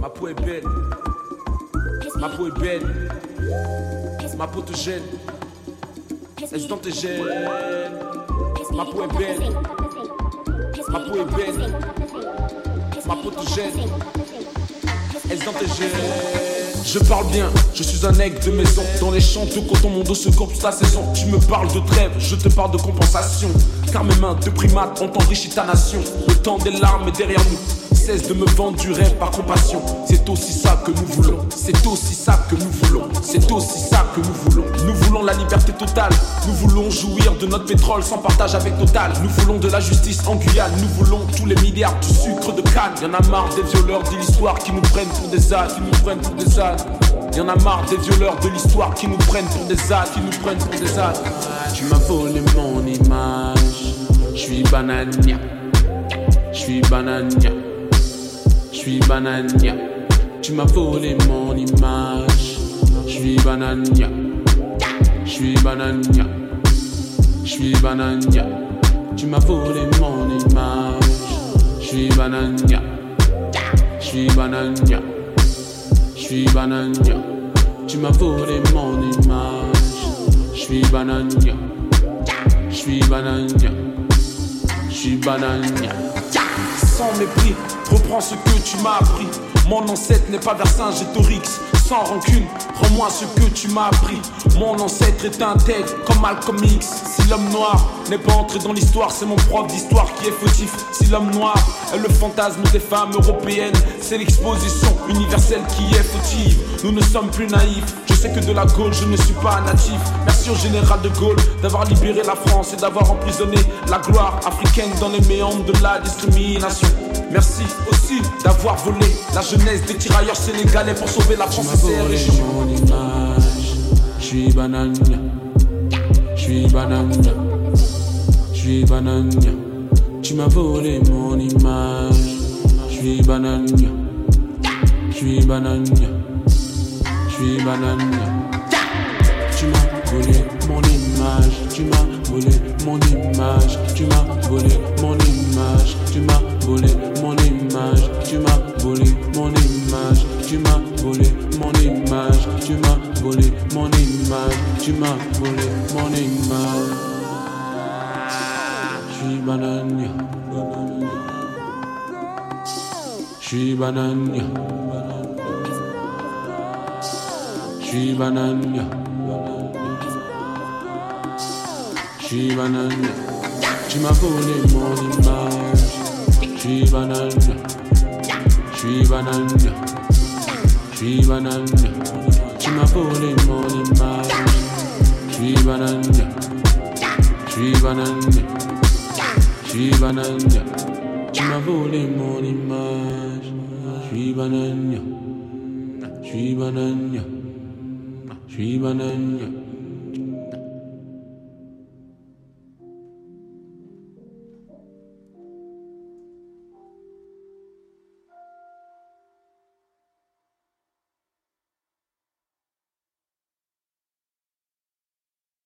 Ma peau est belle. Ma peau est belle. Ma peau te gêne. Est-ce dans tes gènes Ma peau est belle. Ma peau est belle. Ma peau te gêne. Est-ce dans tes gènes Je parle bien, je suis un aigle de maison. Dans les champs, tout quand mon dos se coupe la saison. Tu me parles de trêve, je te parle de compensation. Car mes mains de primates ont enrichi ta nation. Le temps des larmes est derrière nous cesse de me vendre par compassion. C'est aussi ça que nous voulons. C'est aussi ça que nous voulons. C'est aussi ça que nous voulons. Nous voulons la liberté totale. Nous voulons jouir de notre pétrole sans partage avec Total. Nous voulons de la justice en Guyane. Nous voulons tous les milliards du sucre de canne. Y'en a marre des violeurs de l'histoire qui nous prennent pour des ânes, qui nous prennent pour des ânes. Y'en a marre des violeurs de l'histoire qui nous prennent pour des ânes, qui nous prennent pour des ânes. Tu m'as volé mon image. Je suis banania. Je suis banania. Suis banania. Tu m'as volé mon image. Je suis banania. Je suis banania. Suis banania. Tu m'as volé mon image. Je suis banania. Je suis banania. Suis banania. Tu m'as volé mon image. Je suis banania. Je suis banania. Je suis. Sans mépris, reprends ce que tu m'as appris. Mon ancêtre n'est pas Vercingétorix. Sans rancune, rends-moi ce que tu m'as appris. Mon ancêtre est intègre comme Malcolm X. Si l'homme noir n'est pas entré dans l'histoire, c'est mon prof d'histoire qui est fautif. Si l'homme noir est le fantasme des femmes européennes, c'est l'exposition universelle qui est fautive. Nous ne sommes plus naïfs. Je sais que de la Gaule, je ne suis pas un natif. Merci au général de Gaulle d'avoir libéré la France et d'avoir emprisonné la gloire africaine dans les méandres de la discrimination. Merci aussi d'avoir volé la jeunesse des tirailleurs sénégalais pour sauver la France et ses régions. mon image. Je suis banania. Je suis banania. Je suis banania. Tu m'as volé mon image. Je suis banania. Je suis banania suis banane. Tu m'as volé mon image, tu m'as volé mon image, tu m'as volé mon image, tu m'as volé mon image, tu m'as volé mon image, tu m'as volé mon image, tu m'as volé mon image, tu m'as volé mon image. Je suis banane, je suis banane. Shivananya. Shivananya. Chimapune morning march. Shivananya. Shivananya. Shivananya. Chimapune morning march. Shivananya. Shivananya. Shivananya. Chimapune morning march. Shivananya. Shivananya. Sri Mananya